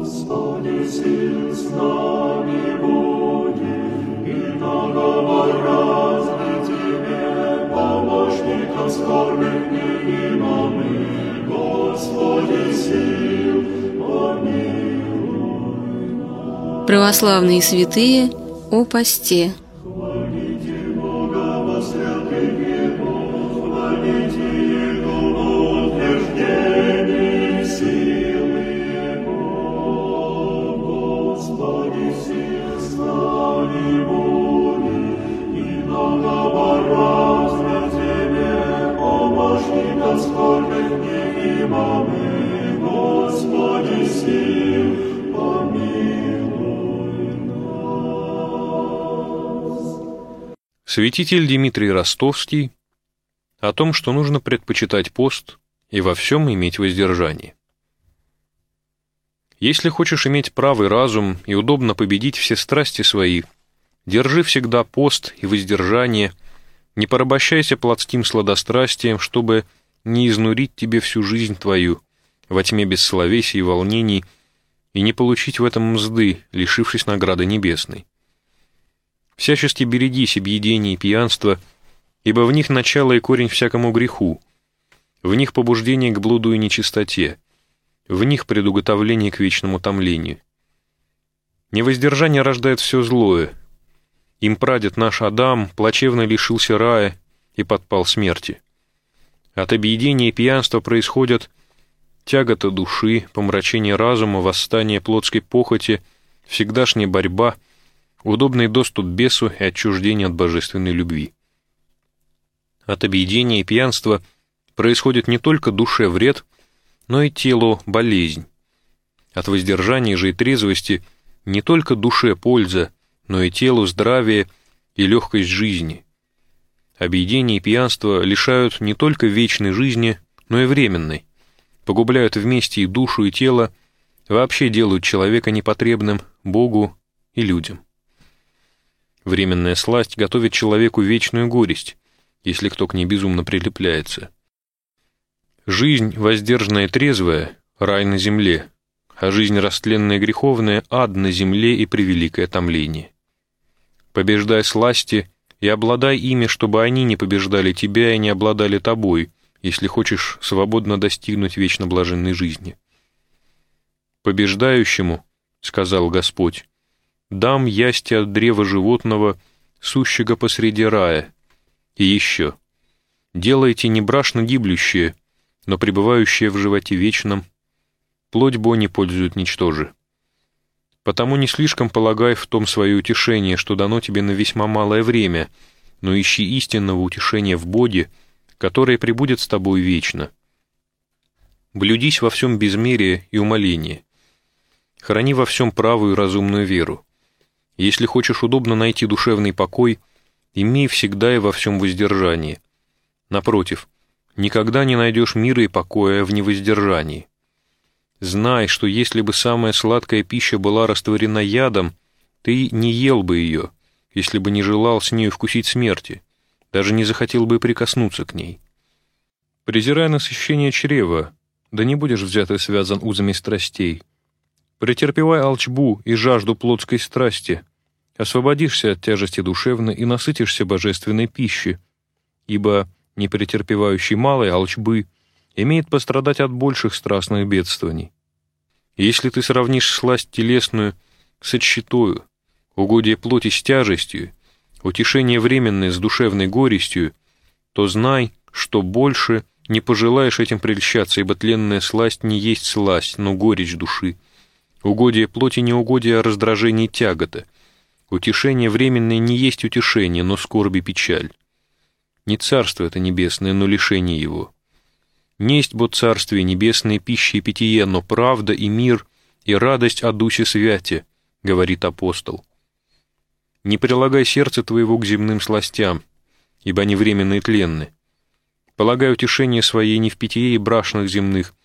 Господи, сил с нами будет, и договор разный Тебе, помощника скорбных не имамы, Господи, сил, помилуй. Православные святые о посте. Святитель Дмитрий Ростовский о том, что нужно предпочитать пост и во всем иметь воздержание. Если хочешь иметь правый разум и удобно победить все страсти свои, держи всегда пост и воздержание, не порабощайся плотским сладострастием, чтобы не изнурить тебе всю жизнь твою во тьме бессловесий и волнений и не получить в этом мзды, лишившись награды небесной. Всячески берегись объедения и пьянства, ибо в них начало и корень всякому греху, в них побуждение к блуду и нечистоте, в них предуготовление к вечному томлению. Невоздержание рождает все злое. Им прадед наш Адам плачевно лишился рая и подпал смерти. От объедения и пьянства происходят тягота души, помрачение разума, восстание плотской похоти, всегдашняя борьба, удобный доступ бесу и отчуждение от божественной любви. От объедения и пьянства происходит не только душе вред, но и телу болезнь. От воздержания же и трезвости не только душе польза, но и телу здравие и легкость жизни. Объедение и пьянство лишают не только вечной жизни, но и временной, погубляют вместе и душу, и тело, вообще делают человека непотребным Богу и людям. Временная сласть готовит человеку вечную горесть, если кто к ней безумно прилепляется. Жизнь воздержанная и трезвая — рай на земле, а жизнь растленная греховная — ад на земле и превеликое томление. Побеждай сласти и обладай ими, чтобы они не побеждали тебя и не обладали тобой, если хочешь свободно достигнуть вечно блаженной жизни. «Побеждающему, — сказал Господь, — дам ясти от древа животного, сущего посреди рая. И еще, делайте не брашно гиблющее, но пребывающее в животе вечном, плоть бо не пользует ничтоже. Потому не слишком полагай в том свое утешение, что дано тебе на весьма малое время, но ищи истинного утешения в Боге, которое пребудет с тобой вечно. Блюдись во всем безмерие и умоление. Храни во всем правую и разумную веру. Если хочешь удобно найти душевный покой, имей всегда и во всем воздержание. Напротив, никогда не найдешь мира и покоя в невоздержании. Знай, что если бы самая сладкая пища была растворена ядом, ты не ел бы ее, если бы не желал с нею вкусить смерти, даже не захотел бы прикоснуться к ней. Презирая насыщение чрева, да не будешь взят и связан узами страстей. Претерпевай алчбу и жажду плотской страсти, освободишься от тяжести душевной и насытишься божественной пищи, ибо не претерпевающий малой алчбы имеет пострадать от больших страстных бедствований. Если ты сравнишь сласть телесную с отщитою, угодие плоти с тяжестью, утешение временное с душевной горестью, то знай, что больше не пожелаешь этим прельщаться, ибо тленная сласть не есть сласть, но горечь души. Угодие плоти не угодие, а раздражение тягота. Утешение временное не есть утешение, но скорби печаль. Не царство это небесное, но лишение его. Несть бо царствие небесное пища и питье, но правда и мир и радость о Дусе Святе, говорит апостол. Не прилагай сердце твоего к земным сластям, ибо они временные и тленны. Полагай утешение своей не в питье и брашных земных,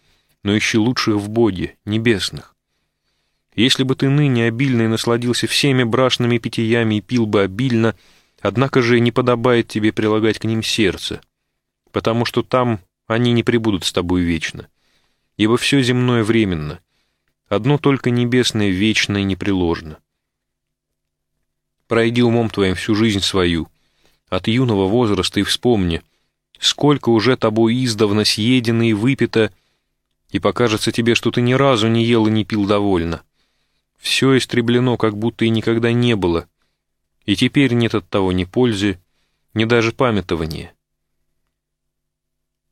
но ищи лучших в Боге, небесных. Если бы ты ныне обильно и насладился всеми брашными питьями и пил бы обильно, однако же не подобает тебе прилагать к ним сердце, потому что там они не пребудут с тобой вечно. Ибо все земное временно, Одно только небесное вечно и непреложно. Пройди умом твоим всю жизнь свою, от юного возраста и вспомни, сколько уже тобой издавна съедено и выпито, и покажется тебе, что ты ни разу не ел и не пил довольно. Все истреблено, как будто и никогда не было, и теперь нет от того ни пользы, ни даже памятования.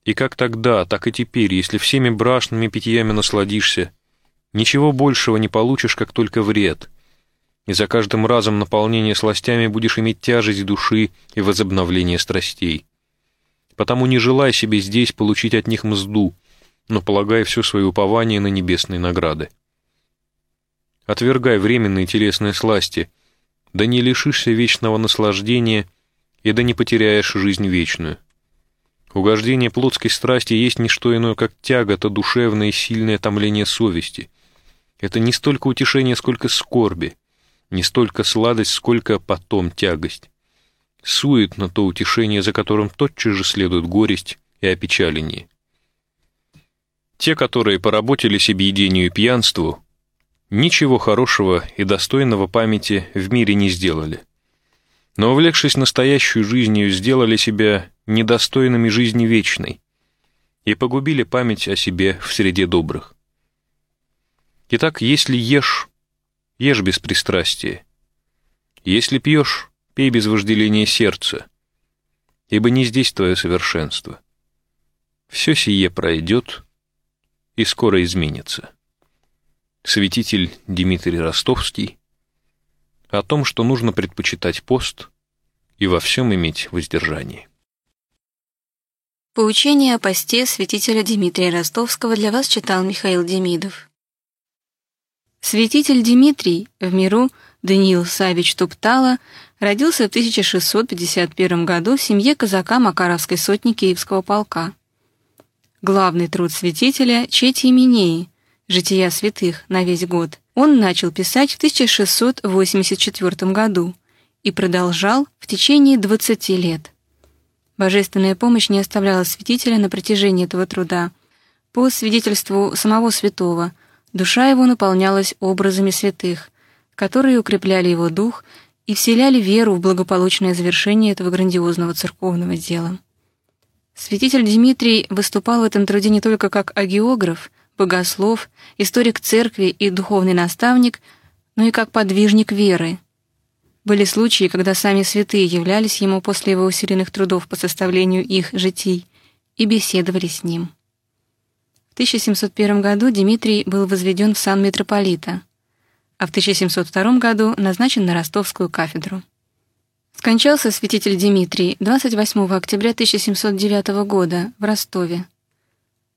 И как тогда, так и теперь, если всеми брашными питьями насладишься, ничего большего не получишь, как только вред, и за каждым разом наполнение сластями будешь иметь тяжесть души и возобновление страстей. Потому не желай себе здесь получить от них мзду, но полагай все свое упование на небесные награды. Отвергай временные телесные сласти, да не лишишься вечного наслаждения и да не потеряешь жизнь вечную. Угождение плотской страсти есть не что иное, как тяга-то душевное и сильное томление совести. Это не столько утешение, сколько скорби, не столько сладость, сколько потом тягость. Суетно то утешение, за которым тотчас же следует горесть и опечаление. Те, которые поработали себе едению и пьянству, ничего хорошего и достойного памяти в мире не сделали. Но, увлекшись настоящую жизнью, сделали себя недостойными жизни вечной и погубили память о себе в среде добрых. Итак, если ешь, ешь без пристрастия. Если пьешь, пей без вожделения сердца, ибо не здесь твое совершенство. Все сие пройдет и скоро изменится. Святитель Дмитрий Ростовский о том, что нужно предпочитать пост и во всем иметь воздержание. Поучение о посте святителя Дмитрия Ростовского для вас читал Михаил Демидов. Святитель Дмитрий в миру Даниил Савич Туптала родился в 1651 году в семье казака Макаровской сотни Киевского полка. Главный труд святителя «Чети Именеи» «Жития святых» на весь год он начал писать в 1684 году и продолжал в течение 20 лет. Божественная помощь не оставляла святителя на протяжении этого труда. По свидетельству самого святого, душа его наполнялась образами святых, которые укрепляли его дух и вселяли веру в благополучное завершение этого грандиозного церковного дела. Святитель Дмитрий выступал в этом труде не только как агеограф, богослов, историк церкви и духовный наставник, но и как подвижник веры, были случаи, когда сами святые являлись ему после его усиленных трудов по составлению их житий и беседовали с ним. В 1701 году Дмитрий был возведен в сан митрополита, а в 1702 году назначен на ростовскую кафедру. Скончался святитель Дмитрий 28 октября 1709 года в Ростове.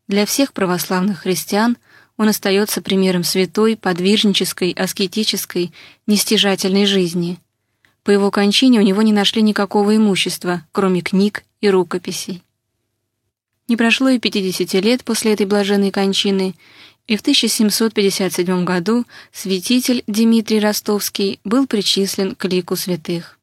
Для всех православных христиан он остается примером святой, подвижнической, аскетической, нестяжательной жизни – по его кончине у него не нашли никакого имущества, кроме книг и рукописей. Не прошло и 50 лет после этой блаженной кончины, и в 1757 году святитель Дмитрий Ростовский был причислен к лику святых.